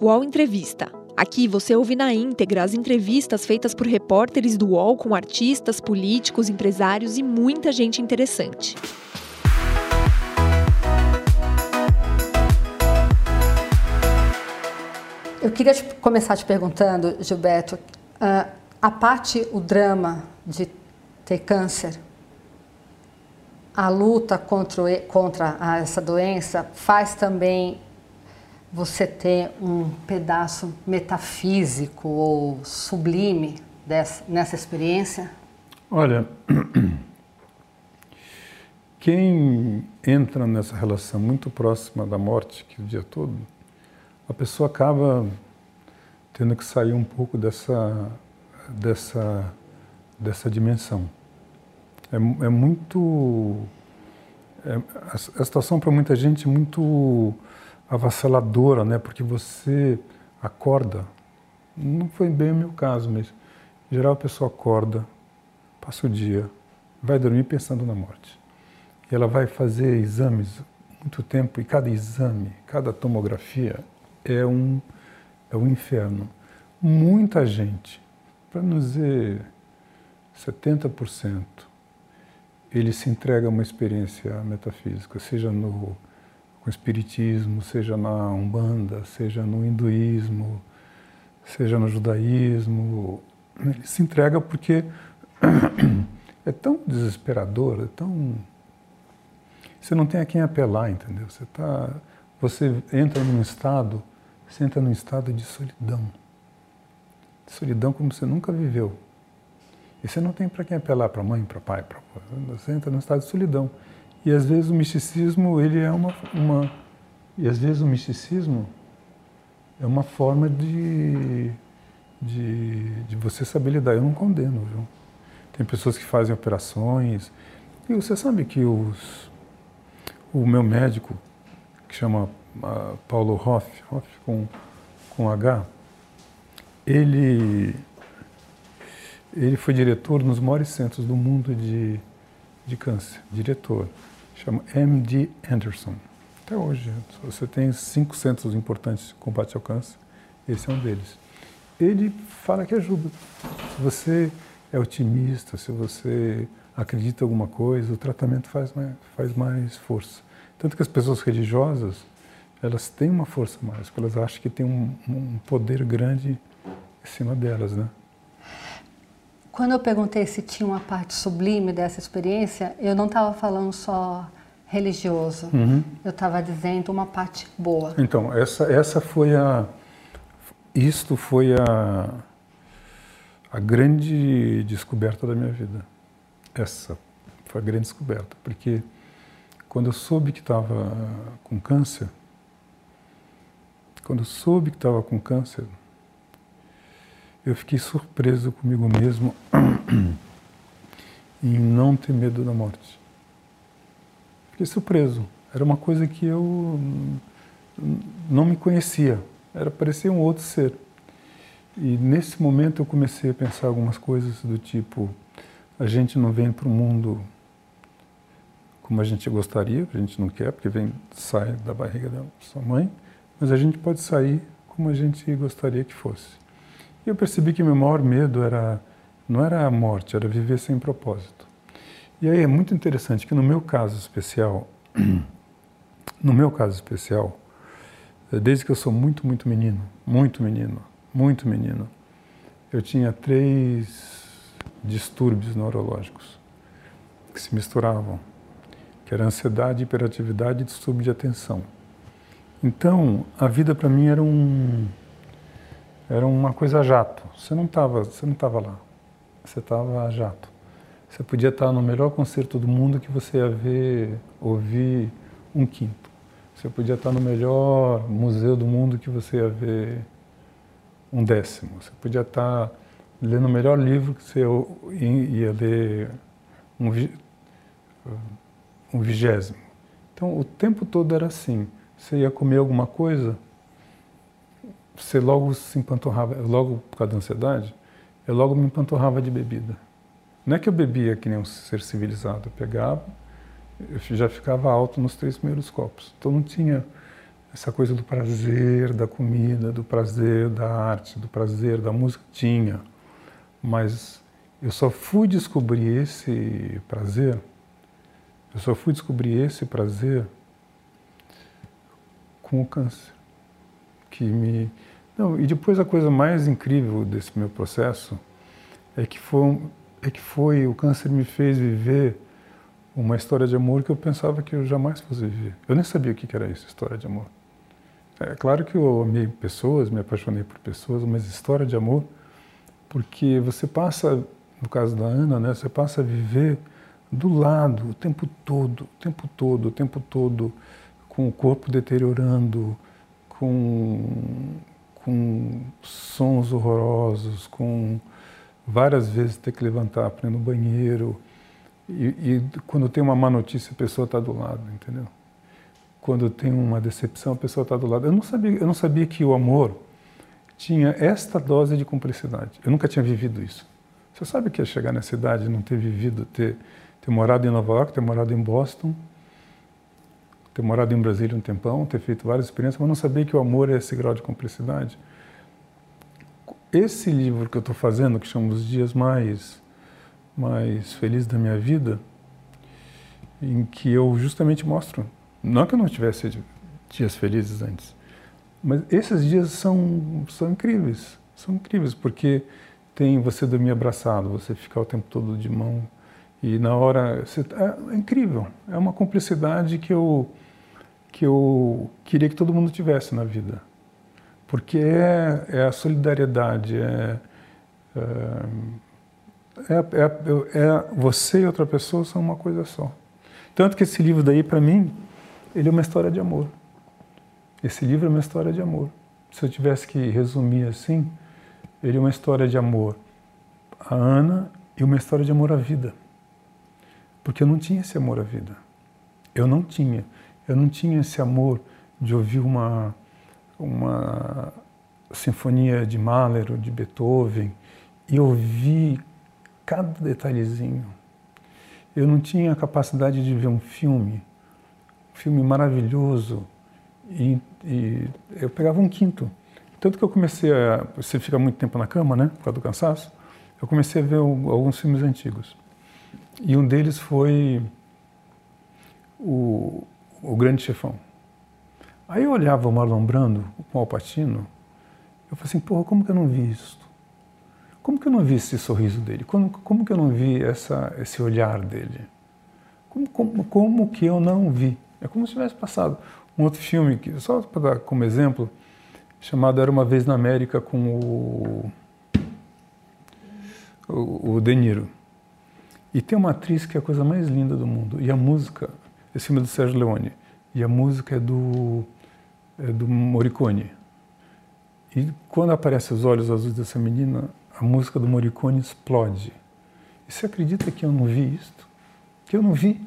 UOL Entrevista. Aqui você ouve na íntegra as entrevistas feitas por repórteres do UOL com artistas, políticos, empresários e muita gente interessante. Eu queria te, começar te perguntando, Gilberto, uh, a parte, o drama de ter câncer, a luta contra, contra essa doença faz também você ter um pedaço metafísico ou sublime dessa, nessa experiência? Olha, quem entra nessa relação muito próxima da morte, que é o dia todo, a pessoa acaba tendo que sair um pouco dessa, dessa, dessa dimensão. É, é muito. É, a, a situação para muita gente é muito avassaladora, né? Porque você acorda, não foi bem o meu caso, mas em geral a pessoa acorda, passa o dia, vai dormir pensando na morte. E ela vai fazer exames muito tempo e cada exame, cada tomografia é um é um inferno. Muita gente, para não dizer 70%, ele se entrega a uma experiência metafísica, seja no com o espiritismo, seja na umbanda, seja no hinduísmo, seja no judaísmo. Ele se entrega porque é tão desesperador, é tão você não tem a quem apelar, entendeu? Você tá, você entra num estado, você entra num estado de solidão, de solidão como você nunca viveu. E você não tem para quem apelar, para mãe, para pai, para você entra num estado de solidão. E às vezes o misticismo, ele é uma, uma e às vezes o misticismo é uma forma de, de, de você saber lidar. Eu não condeno, viu? Tem pessoas que fazem operações. E você sabe que os, o meu médico, que chama uh, Paulo Hoff, Hoff com, com H, ele, ele foi diretor nos maiores centros do mundo de, de câncer, diretor chama MD Anderson. Até hoje, você tem cinco centros importantes de combate ao câncer, esse é um deles. Ele fala que ajuda. Se você é otimista, se você acredita em alguma coisa, o tratamento faz mais, faz mais força. Tanto que as pessoas religiosas, elas têm uma força mais, porque elas acham que tem um, um poder grande em cima delas, né? Quando eu perguntei se tinha uma parte sublime dessa experiência, eu não estava falando só religioso. Uhum. Eu estava dizendo uma parte boa. Então, essa, essa foi a. Isto foi a, a grande descoberta da minha vida. Essa foi a grande descoberta. Porque quando eu soube que estava com câncer, quando eu soube que estava com câncer, eu fiquei surpreso comigo mesmo em não ter medo da morte. Fiquei surpreso. Era uma coisa que eu não me conhecia. Era parecer um outro ser. E nesse momento eu comecei a pensar algumas coisas do tipo: a gente não vem para o mundo como a gente gostaria, a gente não quer, porque vem sai da barriga da sua mãe, mas a gente pode sair como a gente gostaria que fosse. E eu percebi que meu maior medo era não era a morte, era viver sem propósito. E aí é muito interessante que no meu caso especial, no meu caso especial, desde que eu sou muito, muito menino, muito menino, muito menino, eu tinha três distúrbios neurológicos que se misturavam, que era ansiedade, hiperatividade e distúrbio de atenção. Então, a vida para mim era um era uma coisa jato. Você não estava, você não estava lá. Você estava jato. Você podia estar no melhor concerto do mundo que você ia ver, ouvir um quinto. Você podia estar no melhor museu do mundo que você ia ver um décimo. Você podia estar lendo o melhor livro que você ia ler um, um vigésimo. Então, o tempo todo era assim. Você ia comer alguma coisa, você logo se empanturrava, logo por causa da ansiedade, eu logo me empanturrava de bebida. Não é que eu bebia que nem um ser civilizado, eu pegava, eu já ficava alto nos três primeiros copos. Então não tinha, essa coisa do prazer da comida, do prazer da arte, do prazer da música, tinha. Mas eu só fui descobrir esse prazer, eu só fui descobrir esse prazer com o câncer. Que me. Não, e depois a coisa mais incrível desse meu processo é que foi, é que foi o câncer me fez viver uma história de amor que eu pensava que eu jamais fosse viver. Eu nem sabia o que era isso, história de amor. É claro que eu amei pessoas, me apaixonei por pessoas, mas história de amor, porque você passa, no caso da Ana, né, você passa a viver do lado o tempo todo, o tempo todo, o tempo todo, com o corpo deteriorando, com, com sons horrorosos, com várias vezes ter que levantar para ir no banheiro. E, e quando tem uma má notícia, a pessoa está do lado, entendeu? quando tem uma decepção, a pessoa está do lado. Eu não sabia, eu não sabia que o amor tinha esta dose de cumplicidade. Eu nunca tinha vivido isso. Você sabe que é chegar nessa idade não ter vivido, ter, ter morado em Nova York, ter morado em Boston, ter morado em Brasília um tempão, ter feito várias experiências, mas não sabia que o amor é esse grau de cumplicidade. Esse livro que eu estou fazendo, que chama Os Dias Mais, mais Felizes da Minha Vida, em que eu justamente mostro não que eu não tivesse dias felizes antes, mas esses dias são, são incríveis. São incríveis porque tem você dormir abraçado, você ficar o tempo todo de mão e na hora você, é, é incrível. É uma cumplicidade que eu que eu queria que todo mundo tivesse na vida, porque é, é a solidariedade, é, é, é, é, você e outra pessoa são uma coisa só. Tanto que esse livro daí para mim ele é uma história de amor. Esse livro é uma história de amor. Se eu tivesse que resumir assim, ele é uma história de amor à Ana e uma história de amor à vida. Porque eu não tinha esse amor à vida. Eu não tinha. Eu não tinha esse amor de ouvir uma, uma sinfonia de Mahler ou de Beethoven e ouvir cada detalhezinho. Eu não tinha a capacidade de ver um filme filme maravilhoso. E, e, eu pegava um quinto. Tanto que eu comecei a. Você fica muito tempo na cama, né? Por causa do cansaço. Eu comecei a ver alguns filmes antigos. E um deles foi o, o Grande Chefão. Aí eu olhava o Marlon Brando com o Alpatino, eu falei assim, porra, como que eu não vi isso? Como que eu não vi esse sorriso dele? Como, como que eu não vi essa, esse olhar dele? Como, como, como que eu não vi? É como se tivesse passado um outro filme, que, só para dar como exemplo, chamado Era Uma Vez na América com o, o, o De Niro. E tem uma atriz que é a coisa mais linda do mundo. E a música, filme é do Sérgio Leone, e a música é do, é do Morricone. E quando aparecem os olhos azuis dessa menina, a música do Morricone explode. E você acredita que eu não vi isto? Que eu não vi?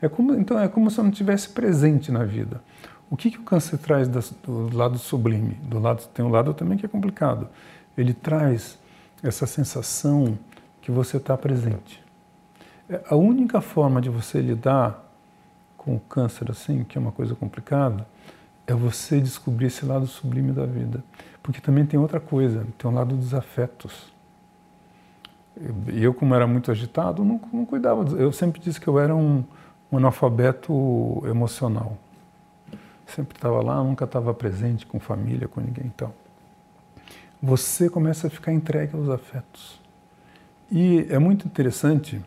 É como, então é como se eu não tivesse presente na vida. O que, que o câncer traz do lado sublime? Do lado tem um lado também que é complicado. Ele traz essa sensação que você está presente. É, a única forma de você lidar com o câncer assim, que é uma coisa complicada, é você descobrir esse lado sublime da vida. Porque também tem outra coisa, tem um lado dos afetos. Eu, como era muito agitado, não, não cuidava. Eu sempre disse que eu era um, um analfabeto emocional. Sempre estava lá, nunca estava presente com família, com ninguém então. Você começa a ficar entregue aos afetos. E é muito interessante,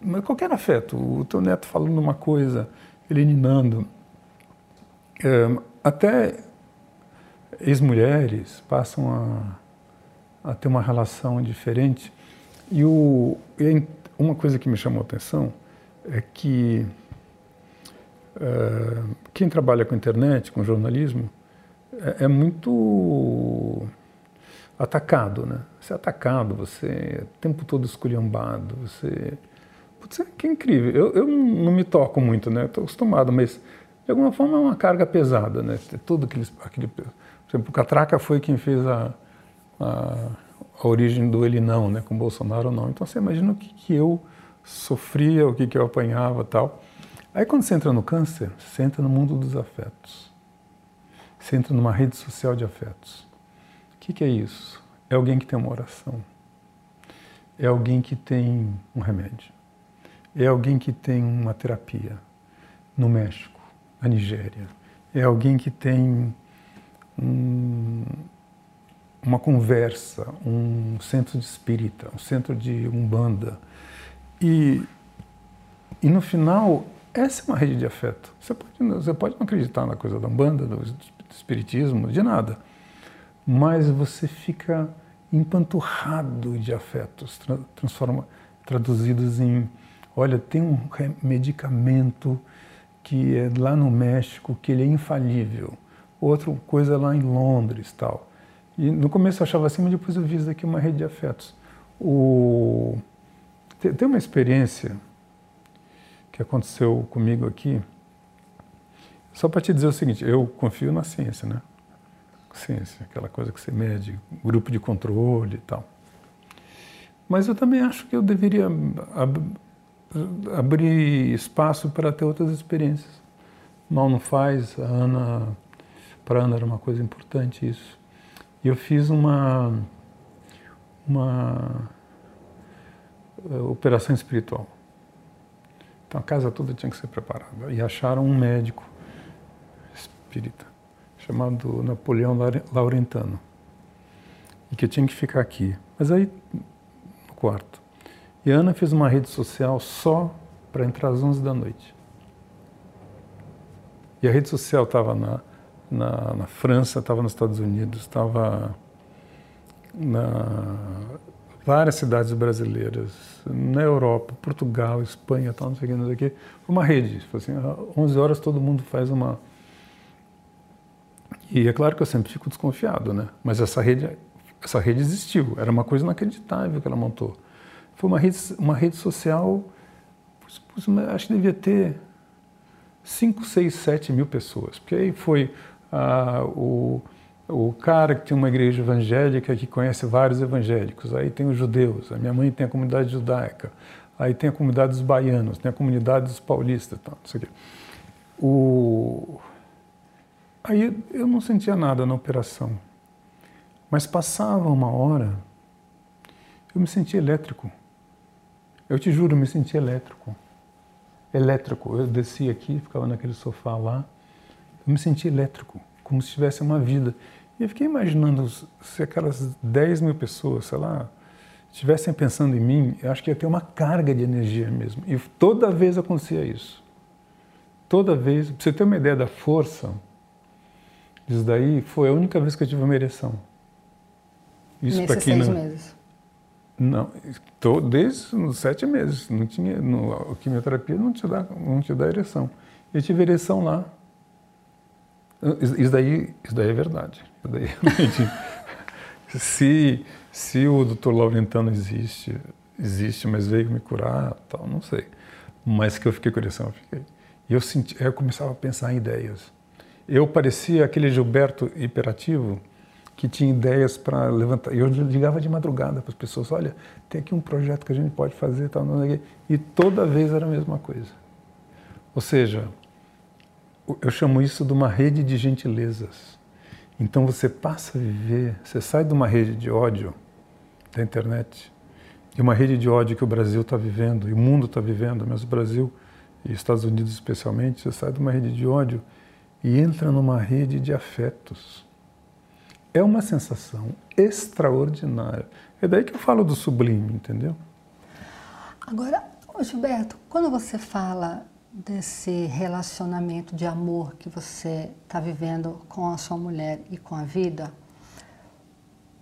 mas qualquer afeto, o teu neto falando uma coisa, ele ninando, é, até ex-mulheres passam a, a, ter uma relação diferente. E, o, e uma coisa que me chamou a atenção é que uh, quem trabalha com internet, com jornalismo, é, é, muito atacado, né? Você é atacado, você é o tempo todo esculhambado, você... Putz, que incrível. Eu, eu não me toco muito, né? Estou acostumado, mas de alguma forma é uma carga pesada, né? Tudo aquele, aquele... Por exemplo, o Catraca foi quem fez a, a, a origem do ele não, né? Com Bolsonaro não. Então você imagina o que, que eu sofria, o que, que eu apanhava tal. Aí quando você entra no câncer, você entra no mundo dos afetos. Você entra numa rede social de afetos. O que, que é isso? É alguém que tem uma oração. É alguém que tem um remédio. É alguém que tem uma terapia no México, na Nigéria. É alguém que tem um, uma conversa, um centro de espírita, um centro de umbanda. E, e no final, essa é uma rede de afeto. Você pode, você pode não acreditar na coisa da umbanda, do espiritismo, de nada, mas você fica empanturrado de afetos, transforma, traduzidos em, olha, tem um medicamento que é lá no México que ele é infalível, outra coisa lá em Londres, tal. E no começo eu achava assim, mas depois eu vi isso daqui uma rede de afetos. O... Tem uma experiência que aconteceu comigo aqui, só para te dizer o seguinte, eu confio na ciência, né? Ciência, aquela coisa que você mede, grupo de controle e tal. Mas eu também acho que eu deveria abrir espaço para ter outras experiências. Mal não faz, a Ana, para Ana era uma coisa importante isso. E eu fiz uma, uma uh, operação espiritual. Então a casa toda tinha que ser preparada. E acharam um médico espírita chamado Napoleão Laurentano. E que tinha que ficar aqui. Mas aí, no quarto. E a Ana fez uma rede social só para entrar às 11 da noite. E a rede social estava na, na, na, França, estava nos Estados Unidos, estava na várias cidades brasileiras, na Europa, Portugal, Espanha, tal, não sei o que, não sei o que. Foi uma rede. Foi assim, 11 horas todo mundo faz uma. E é claro que eu sempre fico desconfiado, né? Mas essa rede, essa rede existiu. Era uma coisa inacreditável que ela montou. Foi uma rede, uma rede social, acho que devia ter 5, 6, 7 mil pessoas. Porque aí foi ah, o o cara que tem uma igreja evangélica que conhece vários evangélicos, aí tem os judeus, a minha mãe tem a comunidade judaica, aí tem a comunidade dos baianos, tem a comunidade dos paulistas, tal, não sei o quê. O... Aí eu não sentia nada na operação, mas passava uma hora, eu me sentia elétrico. Eu te juro, eu me sentia elétrico. Elétrico. Eu descia aqui, ficava naquele sofá lá, eu me sentia elétrico, como se tivesse uma vida. E eu fiquei imaginando se aquelas 10 mil pessoas, sei lá, estivessem pensando em mim, eu acho que ia ter uma carga de energia mesmo. E toda vez acontecia isso. Toda vez, para você ter uma ideia da força disso daí, foi a única vez que eu tive uma ereção. Isso Nesses seis não... meses? Não, tô, desde sete meses. Não tinha, no, a quimioterapia não te, dá, não te dá ereção. Eu tive ereção lá. Isso daí, isso daí é verdade. Daí, realmente, se, se o doutor Laurentano existe, existe, mas veio me curar, tal, não sei. Mas que eu fiquei com ereção, eu fiquei. E eu, senti, eu começava a pensar em ideias. Eu parecia aquele Gilberto hiperativo que tinha ideias para levantar. Eu ligava de madrugada para as pessoas: olha, tem aqui um projeto que a gente pode fazer, tal, não sei E toda vez era a mesma coisa. Ou seja, eu chamo isso de uma rede de gentilezas. Então você passa a viver, você sai de uma rede de ódio da internet, de uma rede de ódio que o Brasil está vivendo, e o mundo está vivendo, mas o Brasil e Estados Unidos especialmente, você sai de uma rede de ódio e entra numa rede de afetos. É uma sensação extraordinária. É daí que eu falo do sublime, entendeu? Agora, Gilberto, quando você fala desse relacionamento de amor que você está vivendo com a sua mulher e com a vida,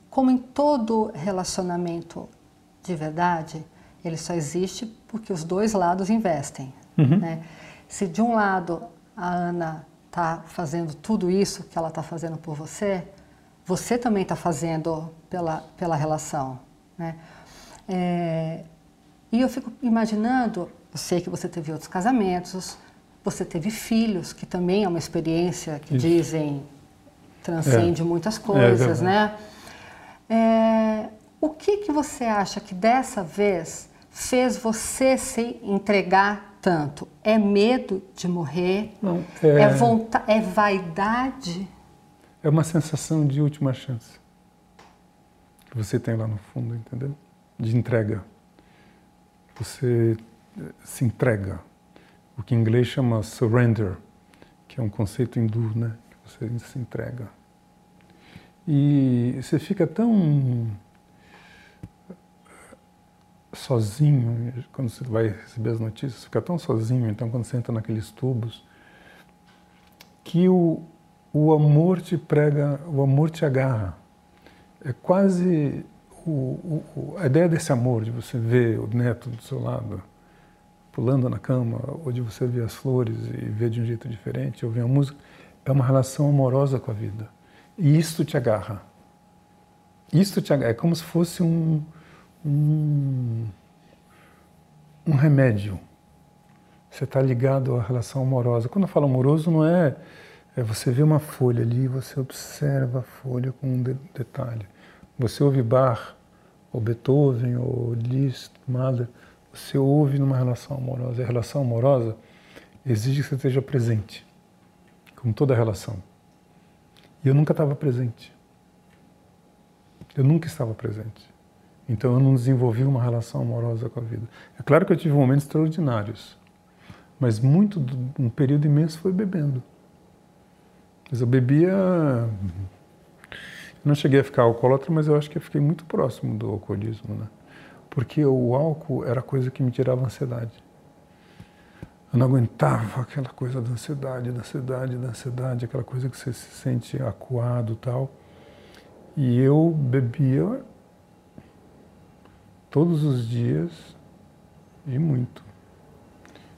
como em todo relacionamento de verdade, ele só existe porque os dois lados investem. Uhum. Né? Se de um lado a Ana está fazendo tudo isso que ela está fazendo por você, você também está fazendo pela, pela relação. Né? É, e eu fico imaginando eu sei que você teve outros casamentos, você teve filhos, que também é uma experiência que Isso. dizem transcende é. muitas é coisas, é né? É, o que, que você acha que dessa vez fez você se entregar tanto? É medo de morrer? Não, é, é, é vaidade? É uma sensação de última chance que você tem lá no fundo, entendeu? De entrega. Você eh, se entrega. O que em inglês chama surrender, que é um conceito hindu, né? Você se entrega. E você fica tão sozinho quando você vai receber as notícias, fica tão sozinho, então quando você entra naqueles tubos, que o, o amor te prega, o amor te agarra. É quase o, o, a ideia desse amor, de você ver o neto do seu lado pulando na cama, ou de você ver as flores e ver de um jeito diferente, ouvir a música, é uma relação amorosa com a vida. E isso te agarra. Isso te agarra. É como se fosse um, um, um remédio. Você está ligado à relação amorosa. Quando eu falo amoroso, não é, é você vê uma folha ali, você observa a folha com um de, detalhe. Você ouve Bach, ou Beethoven, ou Liszt, Mahler, você ouve numa relação amorosa. E a relação amorosa exige que você esteja presente, como toda relação. E eu nunca estava presente. Eu nunca estava presente. Então eu não desenvolvi uma relação amorosa com a vida. É claro que eu tive momentos extraordinários, mas muito, um período imenso foi bebendo. Mas eu bebia. Não cheguei a ficar alcoólatra, mas eu acho que eu fiquei muito próximo do alcoolismo, né? Porque o álcool era coisa que me tirava ansiedade. Eu não aguentava aquela coisa da ansiedade, da ansiedade, da ansiedade, aquela coisa que você se sente acuado tal. E eu bebia todos os dias e muito.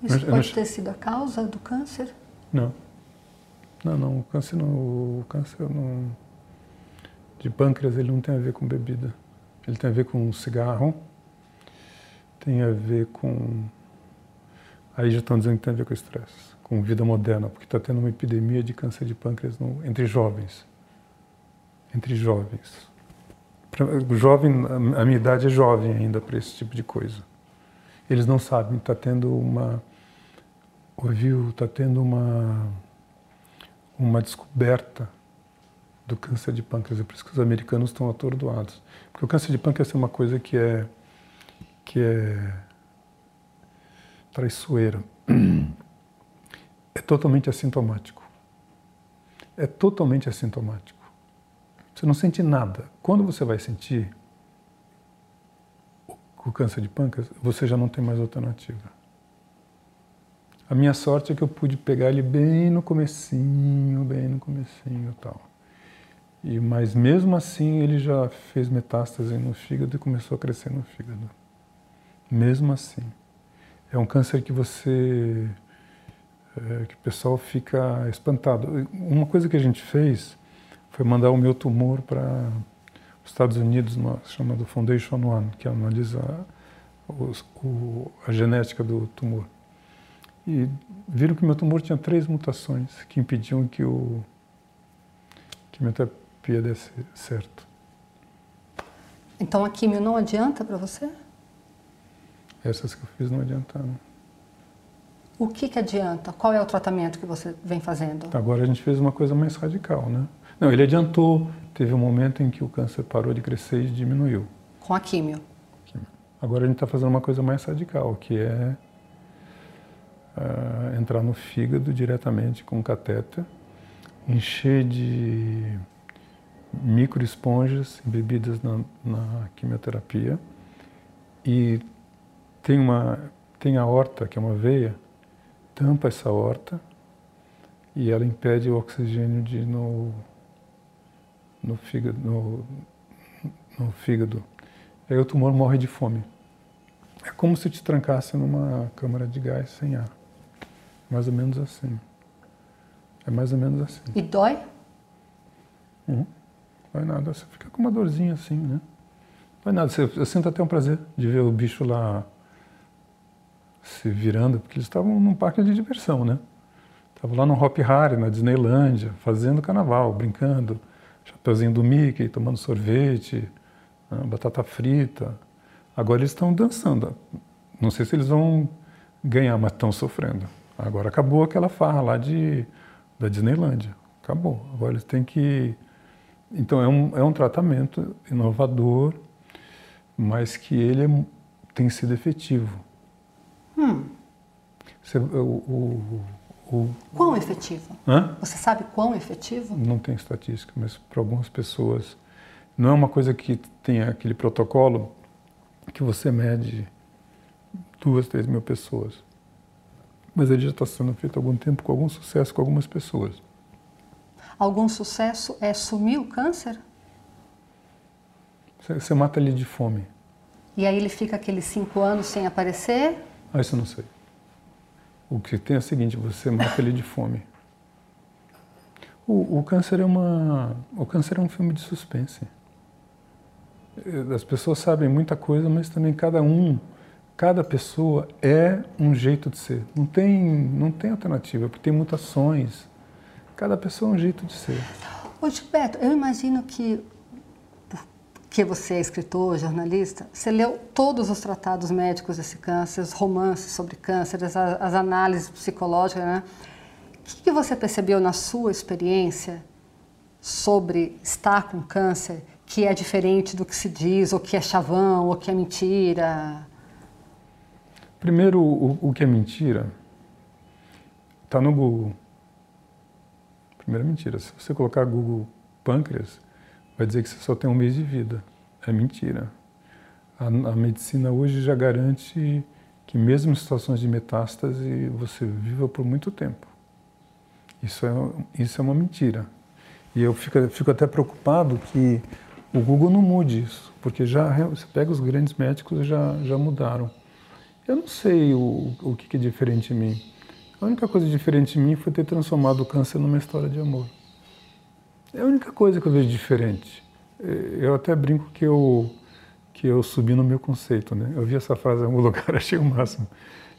Isso Mas, pode não... ter sido a causa do câncer? Não. Não, não. O câncer, não, o câncer não, de pâncreas ele não tem a ver com bebida. Ele tem a ver com cigarro, tem a ver com. Aí já estão dizendo que tem a ver com estresse, com vida moderna, porque está tendo uma epidemia de câncer de pâncreas no, entre jovens. Entre jovens. Jovem, a minha idade é jovem ainda para esse tipo de coisa. Eles não sabem, está tendo uma. Ouviu, está tendo uma. Uma descoberta do câncer de pâncreas. É por isso que os americanos estão atordoados. Porque o câncer de pâncreas é uma coisa que é. que é. traiçoeira. É totalmente assintomático. É totalmente assintomático. Você não sente nada. Quando você vai sentir o câncer de pâncreas, você já não tem mais alternativa. A minha sorte é que eu pude pegar ele bem no comecinho, bem no comecinho e tal. E, mas mesmo assim ele já fez metástase no fígado e começou a crescer no fígado. Mesmo assim. É um câncer que você. É, que o pessoal fica espantado. Uma coisa que a gente fez foi mandar o meu tumor para os Estados Unidos, uma chamada Foundation One, que analisa os, o, a genética do tumor. E viram que meu tumor tinha três mutações que impediam que o que a terapia desse certo. Então a quimio não adianta para você? Essas que eu fiz não adiantaram. O que, que adianta? Qual é o tratamento que você vem fazendo? Agora a gente fez uma coisa mais radical, né? Não, ele adiantou. Teve um momento em que o câncer parou de crescer e diminuiu. Com a químio. Agora a gente está fazendo uma coisa mais radical, que é uh, entrar no fígado diretamente com catéter, encher de microesponjas embebidas na, na quimioterapia e tem uma tem a horta que é uma veia tampa essa horta e ela impede o oxigênio de no no fígado, no, no fígado. Aí o tumor morre de fome. É como se te trancasse numa câmara de gás sem ar. Mais ou menos assim. É mais ou menos assim. E dói? Uhum. Dói nada. Você fica com uma dorzinha assim, né? Dói nada. Você, eu sinto até um prazer de ver o bicho lá se virando, porque eles estavam num parque de diversão, né? Estavam lá no Hop Harry, na Disneylândia, fazendo carnaval, brincando chapeuzinho do Mickey, tomando sorvete, né, batata frita. Agora eles estão dançando. Não sei se eles vão ganhar, mas estão sofrendo. Agora acabou aquela farra lá de, da Disneylândia. acabou. Agora eles têm que. Então é um, é um tratamento inovador, mas que ele é, tem sido efetivo. Hum. Você, o, o, o, quão efetivo? Hã? Você sabe quão efetivo? Não tem estatística, mas para algumas pessoas. Não é uma coisa que tem aquele protocolo que você mede duas, três mil pessoas. Mas ele já está sendo feito há algum tempo com algum sucesso com algumas pessoas. Algum sucesso é sumir o câncer? Você, você mata ele de fome. E aí ele fica aqueles cinco anos sem aparecer? Ah, isso eu não sei. O que tem é o seguinte, você mata ele de fome. O, o, câncer é uma, o câncer é um filme de suspense. As pessoas sabem muita coisa, mas também cada um, cada pessoa é um jeito de ser. Não tem, não tem alternativa, porque tem mutações. Cada pessoa é um jeito de ser. Ô Gilberto, eu imagino que que você é escritor, jornalista, você leu todos os tratados médicos desse câncer, os romances sobre câncer, as, as análises psicológicas, né? O que, que você percebeu na sua experiência sobre estar com câncer que é diferente do que se diz, ou que é chavão, ou que é mentira? Primeiro, o, o que é mentira está no Google. Primeira mentira. Se você colocar Google pâncreas, vai dizer que você só tem um mês de vida. É mentira. A, a medicina hoje já garante que mesmo em situações de metástase você viva por muito tempo. Isso é, isso é uma mentira. E eu fico, fico até preocupado que o Google não mude isso, porque já você pega os grandes médicos já já mudaram. Eu não sei o, o que é diferente em mim. A única coisa diferente em mim foi ter transformado o câncer numa história de amor. É a única coisa que eu vejo diferente. É, eu até brinco que eu que eu subi no meu conceito, né? Eu vi essa frase em algum lugar, achei o máximo.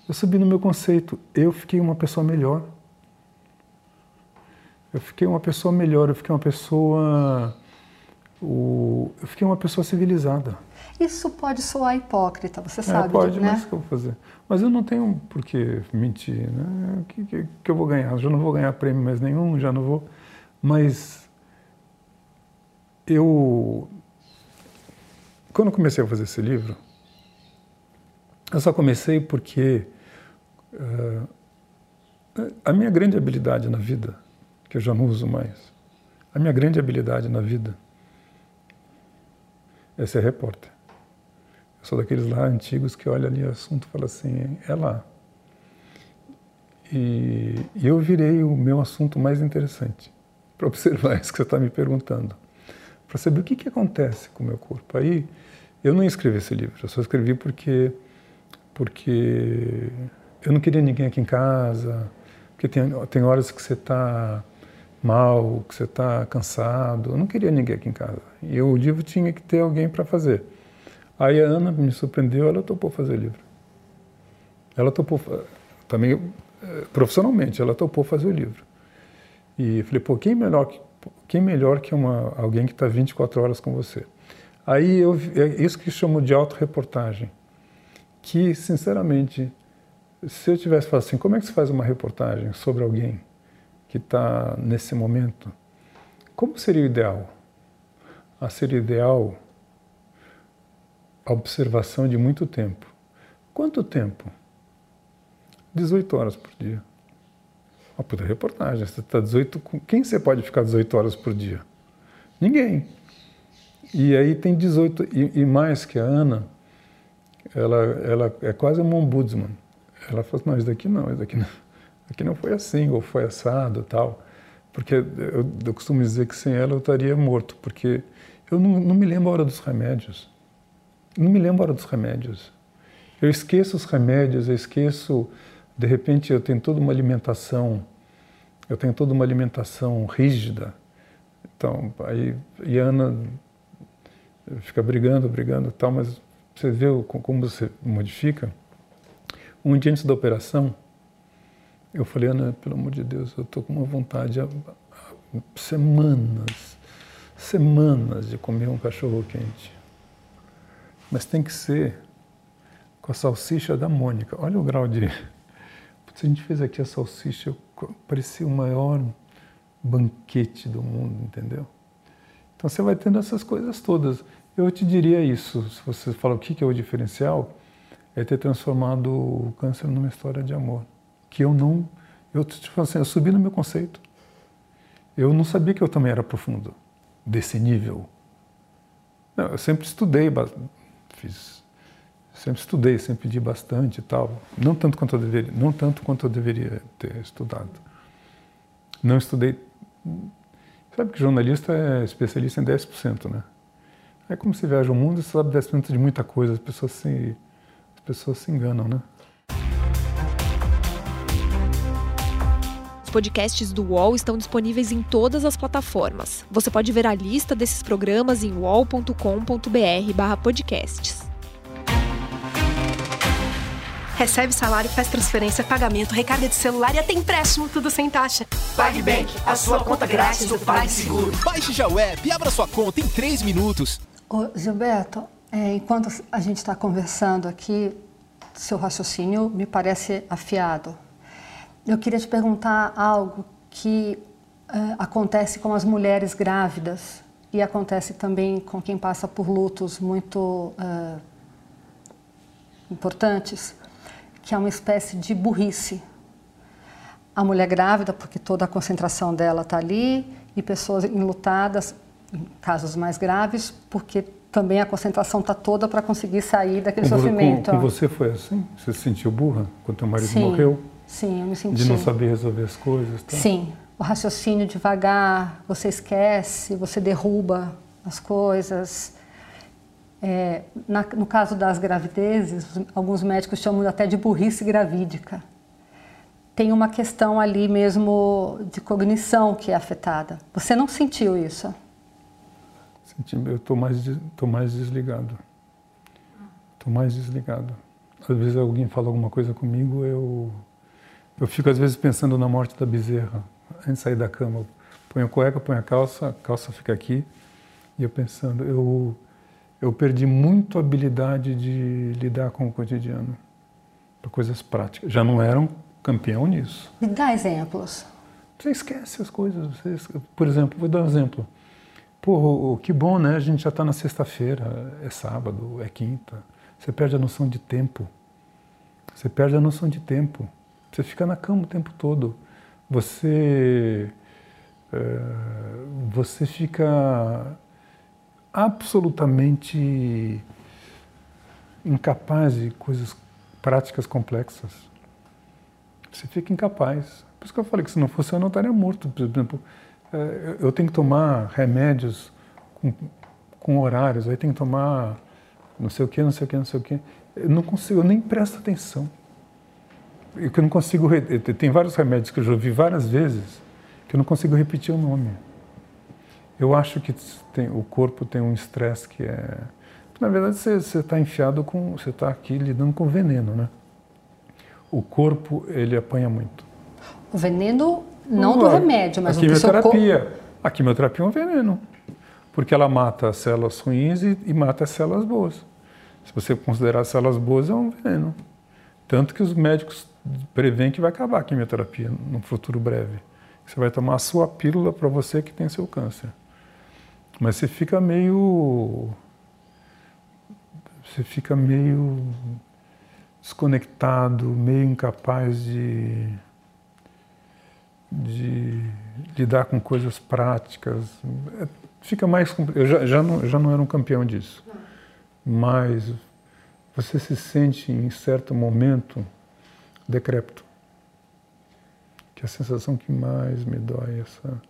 Eu subi no meu conceito, eu fiquei uma pessoa melhor. Eu fiquei uma pessoa melhor, eu fiquei uma pessoa eu fiquei uma pessoa civilizada. Isso pode soar hipócrita, você é, sabe, pode, né? mas o que eu vou fazer? Mas eu não tenho por que mentir, né? O que, que, que eu vou ganhar? Eu já não vou ganhar prêmio mais nenhum, já não vou. Mas eu, quando comecei a fazer esse livro, eu só comecei porque uh, a minha grande habilidade na vida, que eu já não uso mais, a minha grande habilidade na vida é ser repórter. Eu sou daqueles lá antigos que olha ali o assunto e fala assim, é lá. E, eu virei o meu assunto mais interessante para observar isso que você está me perguntando para saber o que, que acontece com o meu corpo. Aí eu não escrevi esse livro, eu só escrevi porque, porque eu não queria ninguém aqui em casa, porque tem, tem horas que você está mal, que você está cansado, eu não queria ninguém aqui em casa. E o livro tinha que ter alguém para fazer. Aí a Ana me surpreendeu, ela topou fazer livro. Ela topou, também eh, profissionalmente, ela topou fazer o livro. E falei, pô, quem melhor que quem melhor que uma, alguém que está 24 horas com você? Aí eu, é isso que chamo de autorreportagem. Que, sinceramente, se eu tivesse falado assim, como é que se faz uma reportagem sobre alguém que está nesse momento? Como seria o ideal? Ah, seria ideal a observação de muito tempo. Quanto tempo? 18 horas por dia. Uma puta reportagem. Você está 18. Quem você pode ficar 18 horas por dia? Ninguém. E aí tem 18. E, e mais que a Ana, ela, ela é quase uma ombudsman. Ela fala, não, isso daqui não, isso daqui não, aqui não foi assim, ou foi assado tal. Porque eu, eu, costumo dizer que sem ela eu estaria morto, porque eu não, não me lembro a hora dos remédios. Não me lembro a dos remédios. Eu esqueço os remédios, eu esqueço de repente eu tenho toda uma alimentação, eu tenho toda uma alimentação rígida. Então, aí e Ana fica brigando, brigando, tal, mas você vê como você modifica. Um dia antes da operação, eu falei, Ana, pelo amor de Deus, eu estou com uma vontade há semanas, semanas de comer um cachorro quente. Mas tem que ser com a salsicha da Mônica. Olha o grau de a gente fez aqui a salsicha, parecia o maior, banquete do mundo, entendeu? Então você vai tendo essas coisas todas. Eu te diria isso, se você fala o que é o diferencial, é ter transformado o câncer numa história de amor. Que eu não. Eu, tipo assim, eu subi no meu conceito. Eu não sabia que eu também era profundo, desse nível. Não, eu sempre estudei, fiz, sempre estudei, sempre pedi bastante e tal. Não tanto quanto eu deveria, não tanto quanto eu deveria ter estudado. Não estudei. Sabe que jornalista é especialista em 10%, né? É como se viaja o mundo e sabe 10% de muita coisa. As pessoas se, as pessoas se enganam, né? Os podcasts do UOL estão disponíveis em todas as plataformas. Você pode ver a lista desses programas em uol.com.br/podcasts. Recebe salário, faz transferência, pagamento, recarga de celular e até empréstimo, tudo sem taxa. PagBank, a sua conta grátis do PagSeguro. Baixe já o app e abra sua conta em 3 minutos. Ô, Gilberto, é, enquanto a gente está conversando aqui, seu raciocínio me parece afiado. Eu queria te perguntar algo que uh, acontece com as mulheres grávidas e acontece também com quem passa por lutos muito uh, importantes, que é uma espécie de burrice. A mulher grávida, porque toda a concentração dela está ali, e pessoas enlutadas, em casos mais graves, porque também a concentração está toda para conseguir sair daquele sofrimento. Com, com, você foi assim? Você se sentiu burra quando teu marido Sim. morreu? Sim, eu me senti. De não saber resolver as coisas? Tá? Sim, o raciocínio devagar, você esquece, você derruba as coisas. É, na, no caso das gravidezes, alguns médicos chamam até de burrice gravídica. Tem uma questão ali mesmo de cognição que é afetada. Você não sentiu isso? Senti, eu estou mais, tô mais desligado. Estou mais desligado. Às vezes alguém fala alguma coisa comigo, eu eu fico às vezes pensando na morte da bezerra, antes de sair da cama. Põe a cueca, põe a calça, a calça fica aqui. E eu pensando, eu, eu perdi muito a habilidade de lidar com o cotidiano, para coisas práticas. Já não era um campeão nisso. Me dá exemplos. Você esquece as coisas. Você, por exemplo, vou dar um exemplo. Pô, que bom, né? A gente já está na sexta-feira, é sábado, é quinta. Você perde a noção de tempo. Você perde a noção de tempo. Você fica na cama o tempo todo. Você, é, você fica absolutamente incapaz de coisas práticas complexas. Você fica incapaz. Por isso que eu falei que se não fosse eu não estaria morto. Por exemplo, é, eu tenho que tomar remédios com, com horários, aí tenho que tomar não sei o que, não sei o que, não sei o que. Eu não consigo, eu nem presto atenção eu que não consigo. Tem vários remédios que eu já ouvi várias vezes que eu não consigo repetir o nome. Eu acho que tem, o corpo tem um estresse que é. Na verdade, você está enfiado com. Você está aqui lidando com veneno, né? O corpo, ele apanha muito. O veneno, não do remédio, mas a quimioterapia. Corpo... A quimioterapia é um veneno. Porque ela mata as células ruins e, e mata as células boas. Se você considerar as células boas, é um veneno. Tanto que os médicos prevêem que vai acabar a quimioterapia no futuro breve. Você vai tomar a sua pílula para você que tem seu câncer. Mas você fica meio. Você fica meio desconectado, meio incapaz de, de lidar com coisas práticas. É, fica mais. Eu já, já, não, já não era um campeão disso. Mas você se sente em certo momento decrépito. Que é a sensação que mais me dói, essa,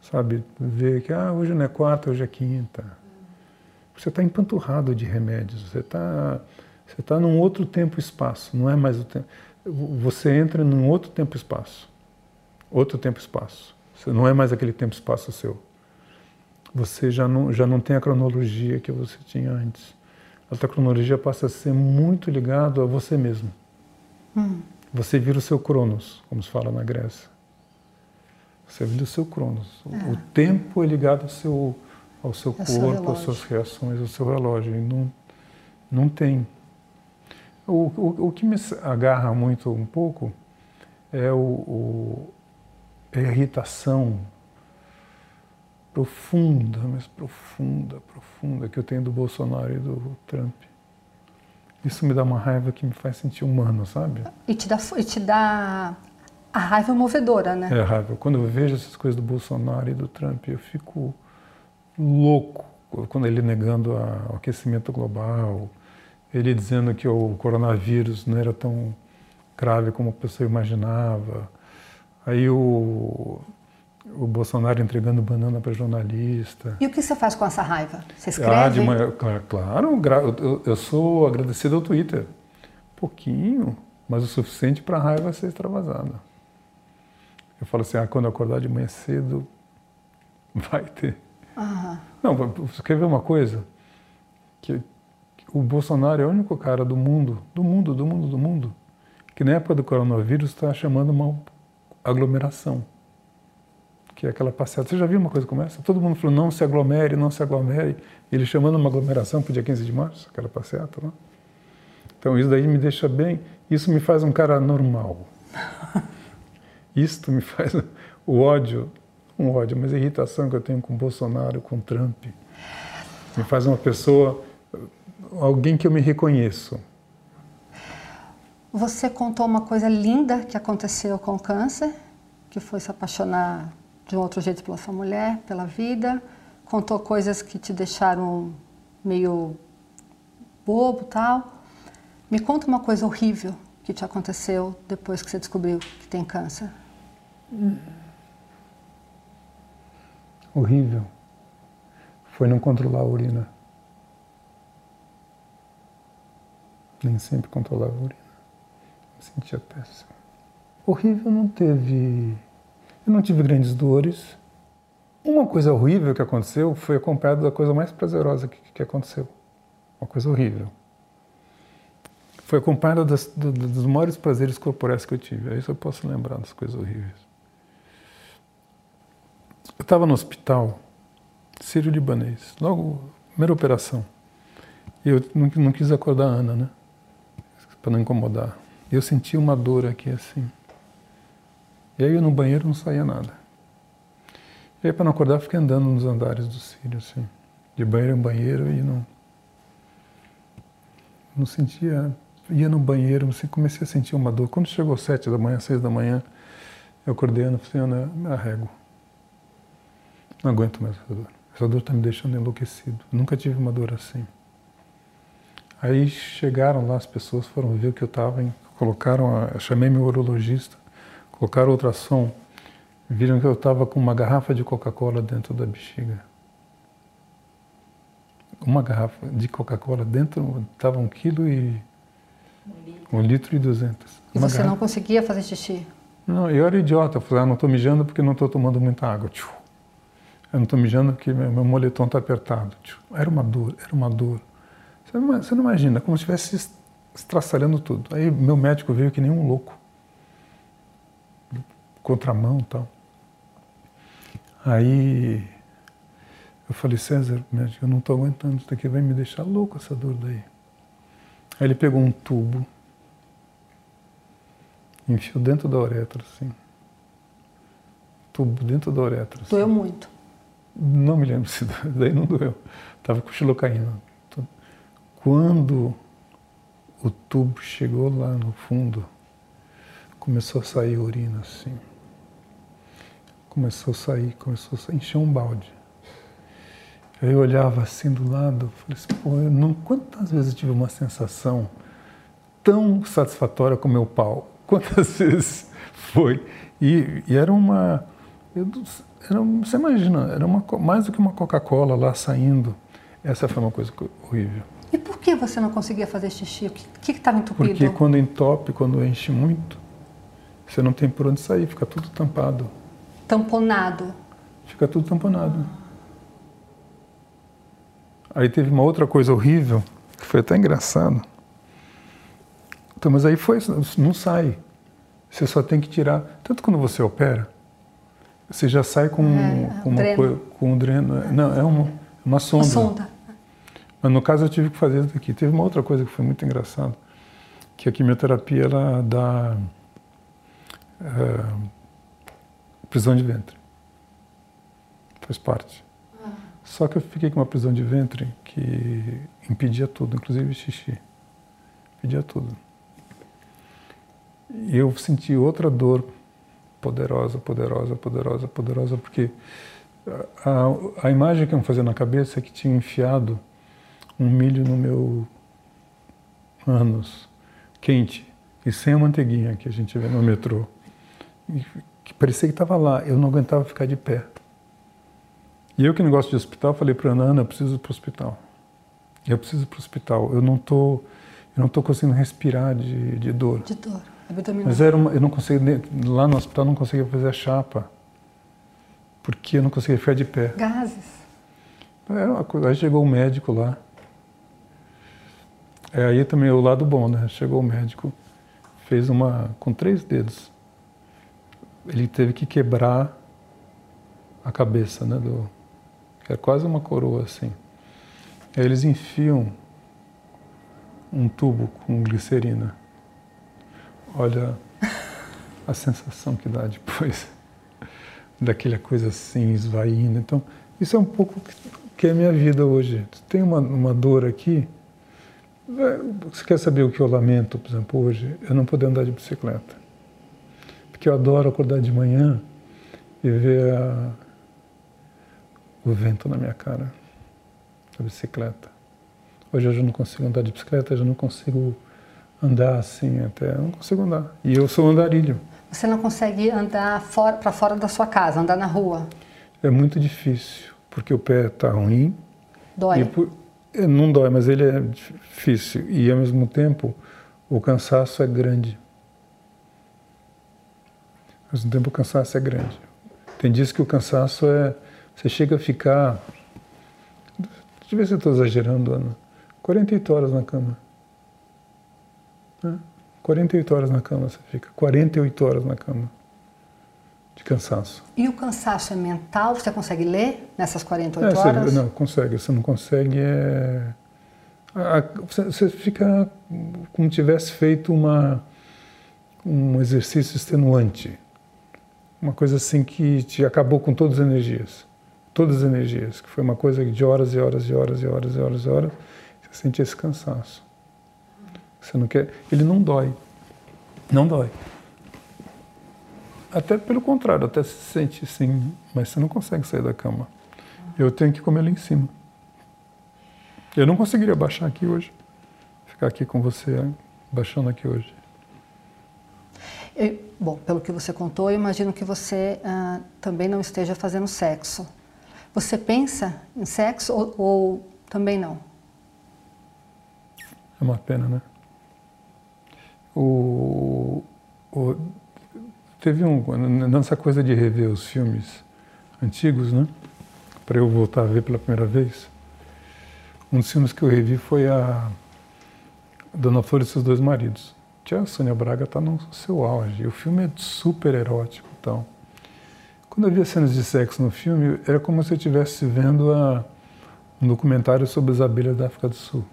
sabe, ver que ah, hoje não é quarta, hoje é quinta. Você está empanturrado de remédios, você está você tá num outro tempo e espaço, não é mais o tempo. Você entra num outro tempo e espaço. Outro tempo e espaço. Você não é mais aquele tempo e espaço seu. Você já não, já não tem a cronologia que você tinha antes a tua cronologia passa a ser muito ligado a você mesmo. Hum. Você vira o seu cronos, como se fala na Grécia. Você vira o seu cronos. É. O tempo é ligado ao seu, ao seu é corpo, às suas reações, ao seu relógio. E não, não tem. O, o, o que me agarra muito um pouco é o, o a irritação profunda, mas profunda, profunda que eu tenho do Bolsonaro e do Trump. Isso me dá uma raiva que me faz sentir humano, sabe? E te dá, e te dá a raiva movedora, né? É raiva. Quando eu vejo essas coisas do Bolsonaro e do Trump, eu fico louco. Quando ele negando a, o aquecimento global, ele dizendo que o coronavírus não era tão grave como a pessoa imaginava. Aí o, o Bolsonaro entregando banana para jornalista. E o que você faz com essa raiva? Você escreve? Ah, de manhã, claro, eu, eu sou agradecido ao Twitter. Pouquinho, mas o suficiente para a raiva ser extravasada. Eu falo assim, ah, quando eu acordar de manhã cedo, vai ter. Aham. Não, você quer ver uma coisa? Que, que o Bolsonaro é o único cara do mundo, do mundo, do mundo, do mundo, que na época do coronavírus está chamando uma aglomeração, que é aquela passeata. Você já viu uma coisa como essa? Todo mundo falou, não se aglomere, não se aglomere. Ele chamando uma aglomeração para o dia 15 de março, aquela passeata lá. Então isso daí me deixa bem, isso me faz um cara normal. Isto me faz o ódio um ódio, mas a irritação que eu tenho com Bolsonaro, com Trump, me faz uma pessoa, alguém que eu me reconheço. Você contou uma coisa linda que aconteceu com o câncer, que foi se apaixonar de um outro jeito pela sua mulher, pela vida. Contou coisas que te deixaram meio bobo, tal. Me conta uma coisa horrível que te aconteceu depois que você descobriu que tem câncer. Hum horrível foi não controlar a urina. Nem sempre controlava a urina. Me sentia péssimo. Horrível não teve. Eu não tive grandes dores. Uma coisa horrível que aconteceu foi acompanhada da coisa mais prazerosa que, que aconteceu. Uma coisa horrível. Foi acompanhada das, do, dos maiores prazeres corporais que eu tive. Aí isso eu posso lembrar das coisas horríveis. Eu estava no hospital, sírio-libanês, logo, primeira operação. Eu não, não quis acordar a Ana, né? Para não incomodar. Eu senti uma dor aqui assim. E aí eu no banheiro não saía nada. E aí para não acordar, fiquei andando nos andares do Sírio, assim. De banheiro em banheiro e não. Não sentia. Ia no banheiro, assim, comecei a sentir uma dor. Quando chegou sete da manhã, seis da manhã, eu acordei e falei, Ana, me arrego. Não aguento mais essa dor. Essa dor está me deixando enlouquecido. Nunca tive uma dor assim. Aí chegaram lá as pessoas, foram ver o que eu estava, colocaram, a, chamei meu urologista, colocaram ultrassom, viram que eu estava com uma garrafa de Coca-Cola dentro da bexiga. Uma garrafa de Coca-Cola dentro, estava um quilo e... Um litro e duzentos. E uma você garrafa. não conseguia fazer xixi? Não, eu era idiota. Eu falei, ah, não estou mijando porque não estou tomando muita água. Tchum. Eu não estou mijando porque meu, moletom está apertado. Era uma dor, era uma dor. Você não, você não imagina, como se estivesse estraçalhando tudo. Aí meu médico veio que nem um louco. Contramão e tal. Aí eu falei, César, médico, eu não estou aguentando, isso daqui vai me deixar louco essa dor daí. Aí ele pegou um tubo, enfiou dentro da uretra, assim. Tubo dentro da uretra. Assim. Doeu muito. Não me lembro se daí não doeu. Estava com xilocaína. Quando o tubo chegou lá no fundo, começou a sair urina assim. Começou a sair, começou a sair, encher um balde. Aí eu olhava assim do lado, falei assim, pô, eu não, quantas vezes eu tive uma sensação tão satisfatória com o meu pau? Quantas vezes foi? E, e era uma. Eu, era, você imagina, era uma, mais do que uma Coca-Cola lá saindo. Essa foi uma coisa horrível. E por que você não conseguia fazer xixi? O que estava entupido? Porque quando entope, quando enche muito, você não tem por onde sair, fica tudo tampado. Tamponado? Fica tudo tamponado. Aí teve uma outra coisa horrível, que foi até engraçado. Então, mas aí foi, não sai. Você só tem que tirar. Tanto quando você opera, você já sai com, é, com, uma, com um dreno. Não, é uma, uma sonda. Uma sonda. Mas no caso eu tive que fazer isso daqui. Teve uma outra coisa que foi muito engraçada, que a quimioterapia ela dá é, prisão de ventre. faz parte. Só que eu fiquei com uma prisão de ventre que impedia tudo, inclusive xixi. Impedia tudo. E eu senti outra dor poderosa, poderosa, poderosa, poderosa, porque a, a imagem que eu fazia na cabeça é que tinha enfiado um milho no meu ânus, quente, e sem a manteiguinha que a gente vê no metrô. E, que parecia que estava lá, eu não aguentava ficar de pé. E eu que não gosto de hospital, falei para Ana, Ana, eu preciso ir para o hospital. Eu preciso ir para o hospital. Eu não tô, eu não tô conseguindo respirar de, de dor. De dor, abdominal. Mas era uma, eu não conseguia, lá no hospital não conseguia fazer a chapa, porque eu não conseguia ficar de pé. Gases. Era uma coisa. Aí chegou o médico lá. É aí também é o lado bom, né? Chegou o médico, fez uma com três dedos. Ele teve que quebrar a cabeça, né? Do, que é quase uma coroa assim. Aí eles enfiam um tubo com glicerina. Olha a sensação que dá depois daquela coisa assim esvaindo. Então, isso é um pouco que é a minha vida hoje. Tem uma, uma dor aqui. Você quer saber o que eu lamento, por exemplo, hoje? Eu não poder andar de bicicleta. Porque eu adoro acordar de manhã e ver a, o vento na minha cara, a bicicleta. Hoje eu já não consigo andar de bicicleta, eu já não consigo andar assim até, eu não consigo andar. E eu sou andarilho. Você não consegue andar para fora da sua casa, andar na rua? É muito difícil, porque o pé está ruim. Dói? Por, é, não dói, mas ele é difícil. E ao mesmo tempo, o cansaço é grande. Ao mesmo tempo, o cansaço é grande. Tem dias que o cansaço é você chega a ficar, deixa eu ver se eu estou exagerando, Ana, 48 horas na cama. Né? 48 horas na cama você fica, 48 horas na cama de cansaço. E o cansaço é mental? Você consegue ler nessas 48 é, horas? Você, não, consegue. Você não consegue é... Você fica como tivesse feito uma, um exercício extenuante. Uma coisa assim que te acabou com todas as energias todas as energias, que foi uma coisa de horas e horas e horas e horas e horas e horas, você sente esse cansaço. Você não quer, ele não dói. Não dói. Até pelo contrário, até se sente sim, mas você não consegue sair da cama. Eu tenho que comer ali em cima. Eu não conseguiria baixar aqui hoje. Ficar aqui com você, baixando aqui hoje. Eu, bom, pelo que você contou, eu imagino que você ah, também não esteja fazendo sexo. Você pensa em sexo ou, ou também não? É uma pena, né? O, o, teve um nessa coisa de rever os filmes antigos, né? Para eu voltar a ver pela primeira vez. Um dos filmes que eu revi foi a Dona Flor e seus dois maridos. Tia Sônia Braga está no seu auge. O filme é super erótico, então. Quando eu via cenas de sexo no filme, era como se eu estivesse vendo a, um documentário sobre as abelhas da África do Sul.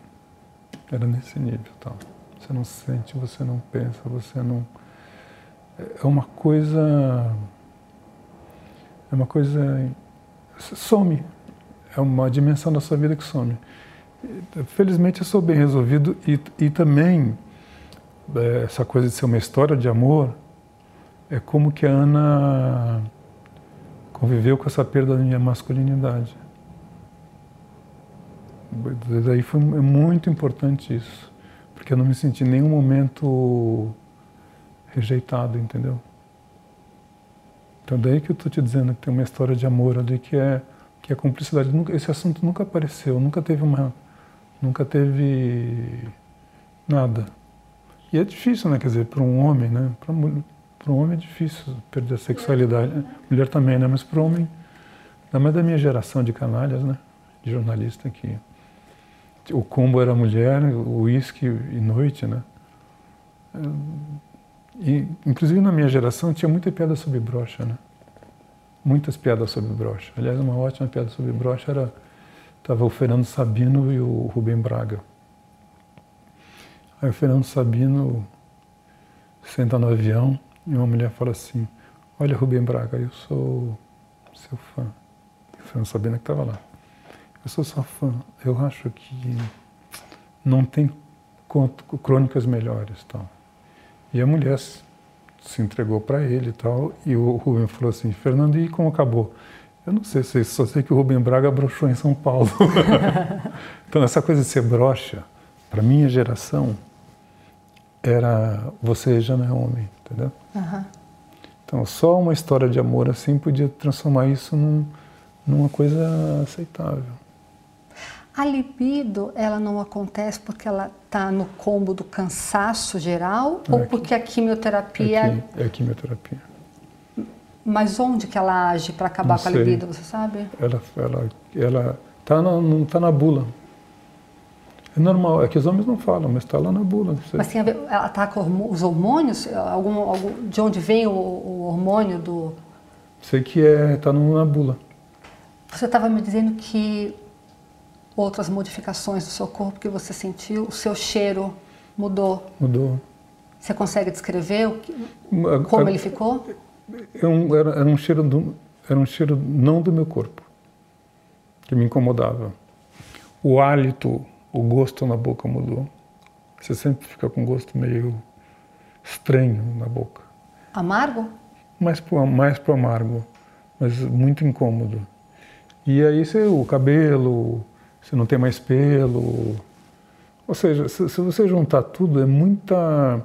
Era nesse nível. Tal. Você não sente, você não pensa, você não. É uma coisa. É uma coisa. Some. É uma dimensão da sua vida que some. Felizmente eu sou bem resolvido e, e também essa coisa de ser uma história de amor é como que a Ana conviveu com essa perda da minha masculinidade. Daí foi é muito importante isso, porque eu não me senti em nenhum momento rejeitado, entendeu? Então daí que eu estou te dizendo que tem uma história de amor ali que é que é cumplicidade. Esse assunto nunca apareceu, nunca teve uma, nunca teve nada. E é difícil, né? Quer dizer, para um homem, né? Para o homem é difícil perder a sexualidade. Mulher também, né? Mas para o homem, ainda mais da minha geração de canalhas, né? De jornalista que o combo era mulher, o uísque e noite, né? E, inclusive na minha geração tinha muita piada sobre brocha, né? Muitas piadas sobre brocha. Aliás, uma ótima piada sobre brocha era estava o Fernando Sabino e o Rubem Braga. Aí o Fernando Sabino senta no avião e uma mulher fala assim: Olha, Rubem Braga, eu sou seu fã. Você não sabendo que estava lá. Eu sou só fã. Eu acho que não tem crônicas melhores, tal. E a mulher se entregou para ele e tal. E o Rubem falou assim: Fernando, e como acabou? Eu não sei, só sei que o Rubem Braga broxou em São Paulo. então, essa coisa de ser broxa, para minha geração, era você já não é homem, entendeu? Uhum. Então, só uma história de amor assim podia transformar isso num, numa coisa aceitável. A libido, ela não acontece porque ela está no combo do cansaço geral é ou porque a quimioterapia... É, é quimioterapia. Mas onde que ela age para acabar não com a libido, você sabe? Ela ela ela tá na, não tá na bula. É normal, é que os homens não falam, mas está lá na bula. Mas tem a ver, com os hormônios? Algum, algum, de onde vem o, o hormônio do... Sei que é, está na bula. Você estava me dizendo que outras modificações do seu corpo que você sentiu, o seu cheiro mudou. Mudou. Você consegue descrever o que, como ele ficou? Era um, era um cheiro do, era um cheiro não do meu corpo que me incomodava. O hálito, o gosto na boca mudou. Você sempre fica com gosto meio estranho na boca. Amargo? Mais pro, mais pro amargo, mas muito incômodo. E aí você, o cabelo, você não tem mais pelo. Ou seja, se, se você juntar tudo, é muita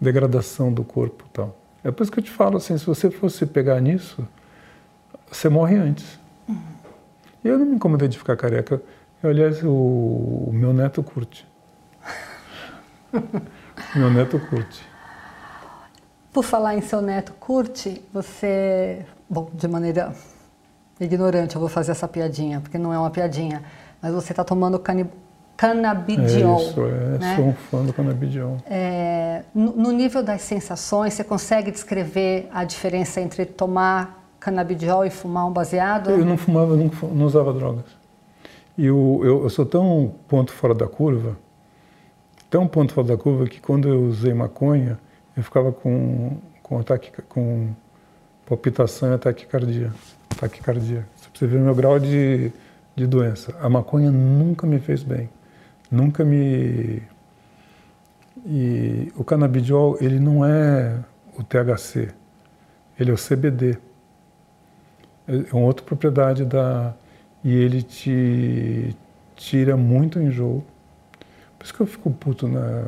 degradação do corpo tal. É por isso que eu te falo assim, se você fosse pegar nisso, você morre antes. Uhum. Eu não me incomodei de ficar careca. Aliás, o, o meu neto curte. meu neto curte. Por falar em seu neto curte, você, bom, de maneira ignorante, eu vou fazer essa piadinha, porque não é uma piadinha, mas você está tomando cani canabidiol. É isso, é, né? sou um fã do canabidiol. É, no, no, nível das sensações, você consegue descrever a diferença entre tomar canabidiol e fumar um baseado? Eu não fumava, não, não usava drogas. E eu, eu, eu, sou tão ponto fora da curva, tão ponto fora da curva, que quando eu usei maconha, eu ficava com, com ataque, com palpitação e ataque cardíaco taquicardia. Você ver o meu grau de, de doença. A maconha nunca me fez bem. Nunca me. E o canabidiol, ele não é o THC, ele é o CBD. É uma outra propriedade da. E ele te tira muito enjoo. Por isso que eu fico puto, né?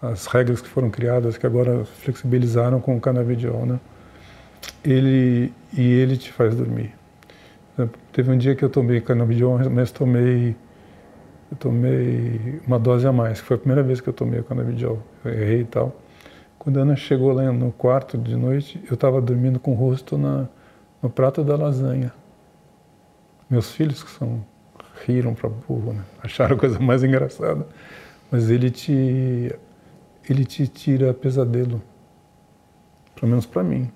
As regras que foram criadas, que agora flexibilizaram com o canabidiol, né? ele e ele te faz dormir. Teve um dia que eu tomei canabidiol, mas tomei eu tomei uma dose a mais, que foi a primeira vez que eu tomei o canabidiol. Eu errei e tal. Quando a Ana chegou lá no quarto de noite, eu estava dormindo com o rosto na, no prato da lasanha. Meus filhos, que são riram para burro, né? acharam a coisa mais engraçada. Mas ele te, ele te tira pesadelo, pelo menos para mim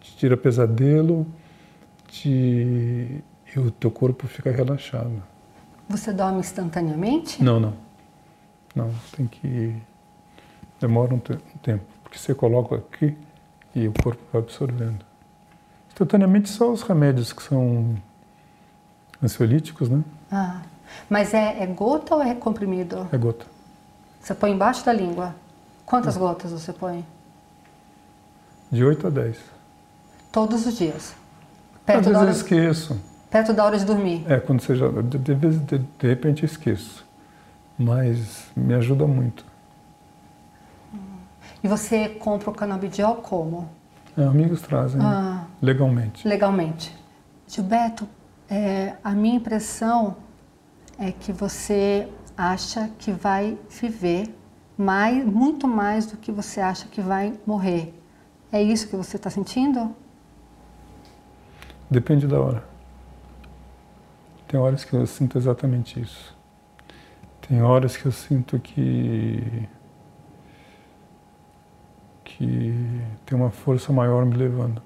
te tira pesadelo te... e o teu corpo fica relaxado. Você dorme instantaneamente? Não, não. Não, tem que. Demora um, te... um tempo, porque você coloca aqui e o corpo vai absorvendo. Instantaneamente só os remédios que são ansiolíticos, né? Ah, mas é, é gota ou é comprimido? É gota. Você põe embaixo da língua. Quantas é. gotas você põe? De 8 a 10. Todos os dias? Perto Às vezes hora... eu esqueço. Perto da hora de dormir? É, quando você já. De, de, de, de repente eu esqueço. Mas me ajuda muito. E você compra o canabidiol como? É, amigos trazem, ah, legalmente. Legalmente. Gilberto, é, a minha impressão é que você acha que vai viver mais, muito mais do que você acha que vai morrer. É isso que você está sentindo? Depende da hora. Tem horas que eu sinto exatamente isso. Tem horas que eu sinto que que tem uma força maior me levando.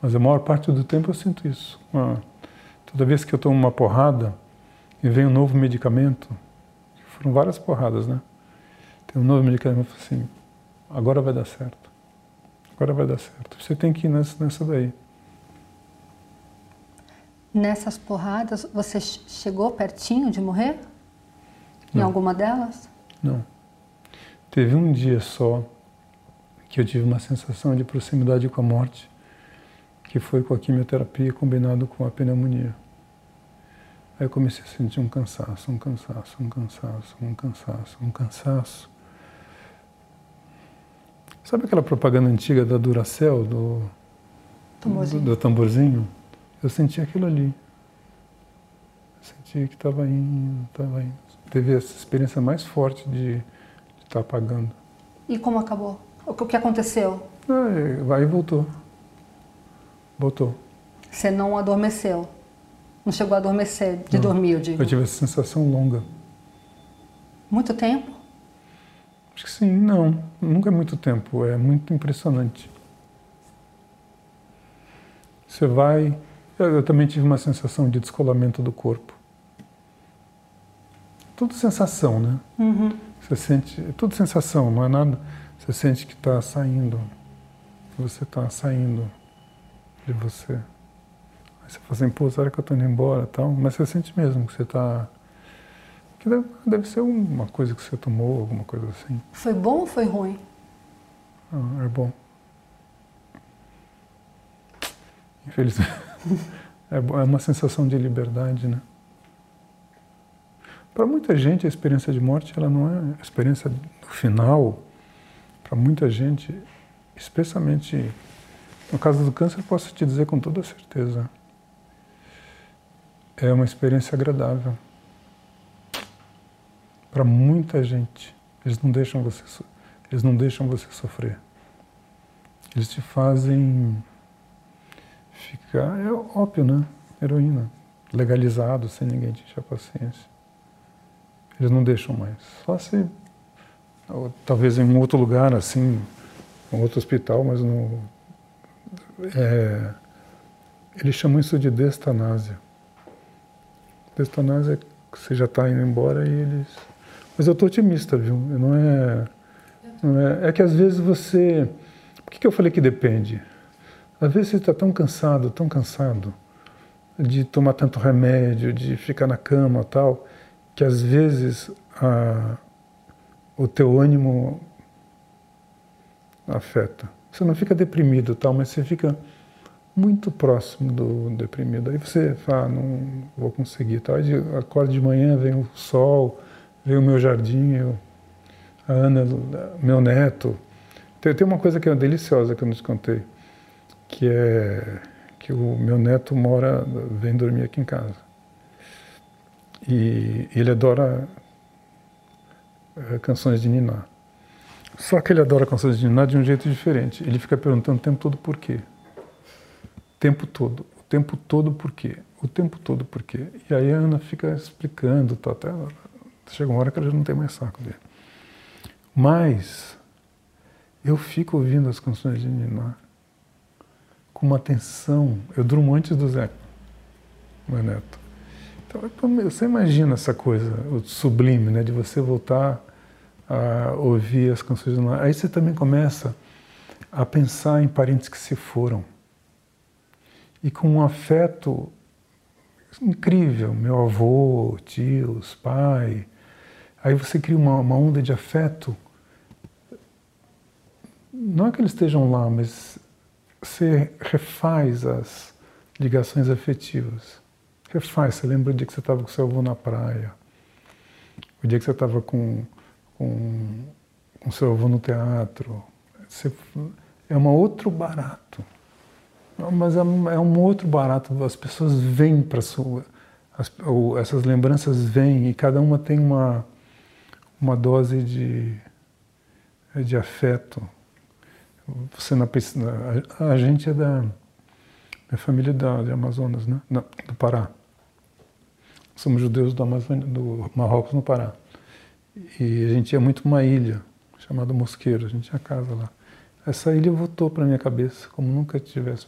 Mas a maior parte do tempo eu sinto isso. Toda vez que eu tomo uma porrada e vem um novo medicamento, foram várias porradas, né? Tem um novo medicamento assim, agora vai dar certo. Agora vai dar certo. Você tem que ir nessa, nessa daí. Nessas porradas, você chegou pertinho de morrer? Não. Em alguma delas? Não. Teve um dia só que eu tive uma sensação de proximidade com a morte, que foi com a quimioterapia combinado com a pneumonia. Aí eu comecei a sentir um cansaço, um cansaço, um cansaço, um cansaço, um cansaço. Sabe aquela propaganda antiga da Duracell, do tamborzinho? Do, do tamborzinho? Eu senti aquilo ali. Eu senti que estava indo, estava indo. Teve essa experiência mais forte de estar tá apagando. E como acabou? O que aconteceu? Vai e voltou. Voltou. Você não adormeceu? Não chegou a adormecer de não. dormir, eu digo? Eu tive essa sensação longa. Muito tempo? Acho que sim, não. Nunca é muito tempo. É muito impressionante. Você vai. Eu também tive uma sensação de descolamento do corpo. Tudo sensação, né? Uhum. Você sente. Tudo sensação, não é nada. Você sente que está saindo. Que você está saindo de você. Você fala assim, pô, será que eu estou indo embora tal? Mas você sente mesmo que você está. Que deve, deve, ser uma coisa que você tomou, alguma coisa assim. Foi bom ou foi ruim? Ah, é bom. Infelizmente. é, é uma sensação de liberdade, né? Para muita gente, a experiência de morte, ela não é a experiência do final. Para muita gente, especialmente no caso do câncer, posso te dizer com toda certeza, é uma experiência agradável. Para muita gente, eles não deixam você, eles não deixam você sofrer. Eles te fazem ficar é ópio, né? Heroína, legalizado, sem ninguém te encher a paciência. Eles não deixam mais. Só se ou, talvez em um outro lugar assim, um outro hospital, mas no é, eles chamam isso de destanásia. Destanásia é que você já está indo embora e eles. Mas eu estou otimista, viu? Não é, não é. É que às vezes você. Por que, que eu falei que depende? Às vezes você está tão cansado, tão cansado de tomar tanto remédio, de ficar na cama tal, que às vezes a, o teu ânimo afeta. Você não fica deprimido tal, mas você fica muito próximo do deprimido. Aí você fala, não vou conseguir. Aí acorda de manhã, vem o sol, vem o meu jardim, eu, a Ana, meu neto. Tem, tem uma coisa que é deliciosa que eu não te contei, que é que o meu neto mora, vem dormir aqui em casa. E ele adora é, canções de Niná. Só que ele adora canções de Niná de um jeito diferente. Ele fica perguntando o tempo todo por quê. Tempo todo. O tempo todo por quê. O tempo todo por quê. E aí a Ana fica explicando, tá, até chega uma hora que ela já não tem mais saco dele. Mas eu fico ouvindo as canções de Niná com uma atenção. Eu durmo antes do Zé, meu neto. Então, você imagina essa coisa, o sublime, né, de você voltar a ouvir as canções do Aí você também começa a pensar em parentes que se foram. E com um afeto incrível, meu avô, tios, pai. Aí você cria uma, uma onda de afeto. Não é que eles estejam lá, mas você refaz as ligações afetivas. Refaz, você lembra o dia que você estava com seu avô na praia, o dia que você estava com com, com seu avô no teatro. Você, é um outro barato. Mas é, é um outro barato. As pessoas vêm para sua. As, ou essas lembranças vêm e cada uma tem uma, uma dose de, de afeto. Você na, a, a gente é da minha família é da, de Amazonas, né? do Pará. Somos judeus do, do Marrocos no Pará. E a gente ia muito uma ilha chamada Mosqueiro, a gente tinha casa lá. Essa ilha voltou para minha cabeça como nunca tivesse.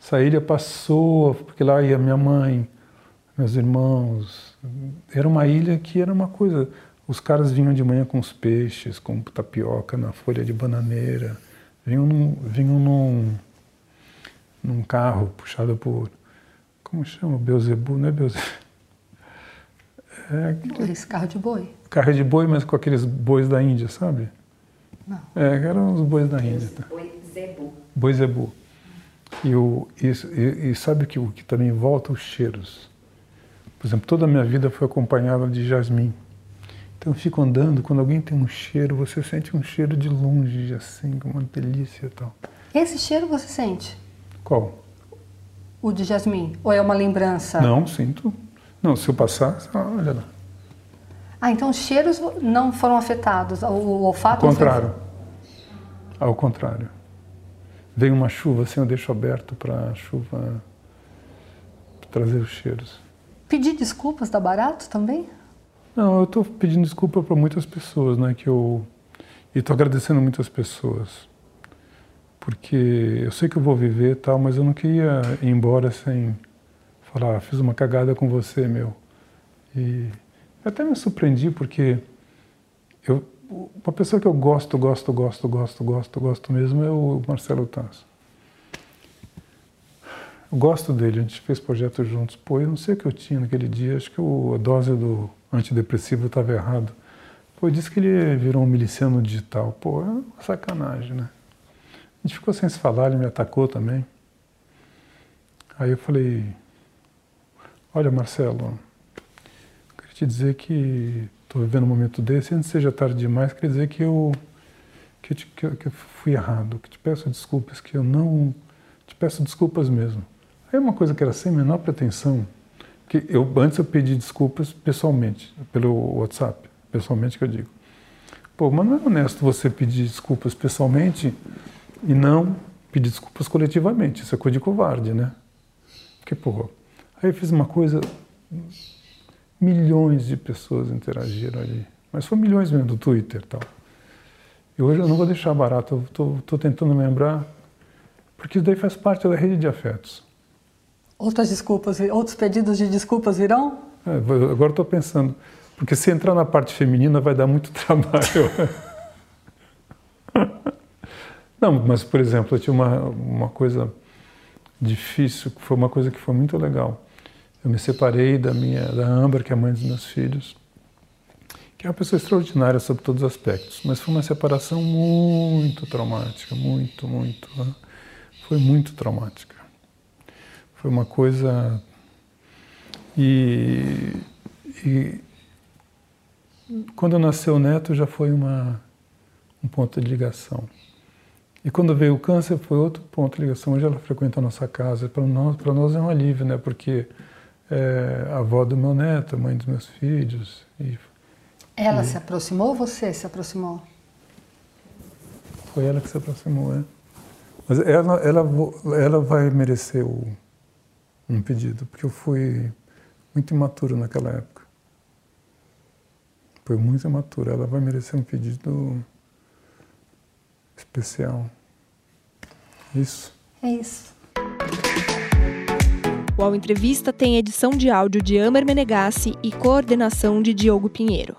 Essa ilha passou, porque lá ia minha mãe, meus irmãos. Era uma ilha que era uma coisa. Os caras vinham de manhã com os peixes, com tapioca na folha de bananeira. Vinham num, vinham num, num carro puxado por, como chama? Beuzebu, não é Beuzebu? É aquele... Esse carro de boi. Carro de boi, mas com aqueles bois da Índia, sabe? Não. É, eram os bois da Índia. Tá? Boi zebu. Boi zebu. E, o, e, e, sabe que o que também volta os cheiros. Por exemplo, toda a minha vida foi acompanhada de jasmim. Então eu fico andando, quando alguém tem um cheiro, você sente um cheiro de longe, assim, com uma delícia e tal. Esse cheiro você sente? Qual? O de jasmim? Ou é uma lembrança? Não, sinto. Não, se eu passar, olha lá. Ah, então os cheiros não foram afetados, o olfato Ao contrário. Foi... Ao contrário. Vem uma chuva, assim eu deixo aberto para a chuva trazer os cheiros. Pedir desculpas dá barato também? Não, eu estou pedindo desculpa para muitas pessoas, né? Que eu e estou agradecendo muitas pessoas, porque eu sei que eu vou viver tal, mas eu não queria ir embora sem falar, ah, fiz uma cagada com você, meu. E até me surpreendi porque eu, uma pessoa que eu gosto, gosto, gosto, gosto, gosto, gosto mesmo é o Marcelo Tasso. Eu gosto dele, a gente fez projetos juntos. Pô, eu não sei o que eu tinha naquele dia, acho que a dose do antidepressivo estava errado. Pô, disse que ele virou um miliciano digital. Pô, é uma sacanagem, né? A gente ficou sem se falar, ele me atacou Aí eu falei, olha Marcelo, queria te dizer que estou vivendo um momento desse, antes seja tarde demais, quer dizer que eu, que, te, que, que eu fui errado, que te peço desculpas, que eu não... Te peço desculpas mesmo. Aí uma coisa que era sem menor pretensão, que eu antes eu pedi desculpas pessoalmente, pelo WhatsApp, pessoalmente que eu digo. Pô, mas não é honesto você pedir desculpas pessoalmente e não pedir desculpas coletivamente. Isso é coisa de covarde, né? Porque, pô, aí eu fiz uma coisa, milhões de pessoas interagiram ali, mas foi milhões mesmo do Twitter e tal. E hoje eu não vou deixar barato, estou tentando lembrar, porque isso daí faz parte da rede de afetos. Outras desculpas, outros pedidos de desculpas virão? É, agora estou pensando, porque se entrar na parte feminina vai dar muito trabalho. Não, mas por exemplo, eu tinha uma, uma coisa difícil, foi uma coisa que foi muito legal. Eu me separei da minha, da Amber, que é a mãe dos meus filhos, que é uma pessoa extraordinária sob todos os aspectos, mas foi uma separação muito traumática, muito, muito, né? foi muito traumática. Foi uma coisa e, e quando nasceu o neto já foi uma um ponto de ligação. E quando veio o câncer foi outro ponto de ligação. Hoje ela frequenta a nossa casa. Para nós, para nós é um alívio, né? Porque é a avó do meu neto, a mãe dos meus filhos. E, ela e... se aproximou ou você se aproximou? Foi ela que se aproximou, é. Mas ela, ela, ela vai merecer o, um pedido, porque eu fui muito imaturo naquela época. Foi muito imaturo. Ela vai merecer um pedido especial. Isso. É isso. O Entrevista tem edição de áudio de Amer Menegassi e coordenação de Diogo Pinheiro.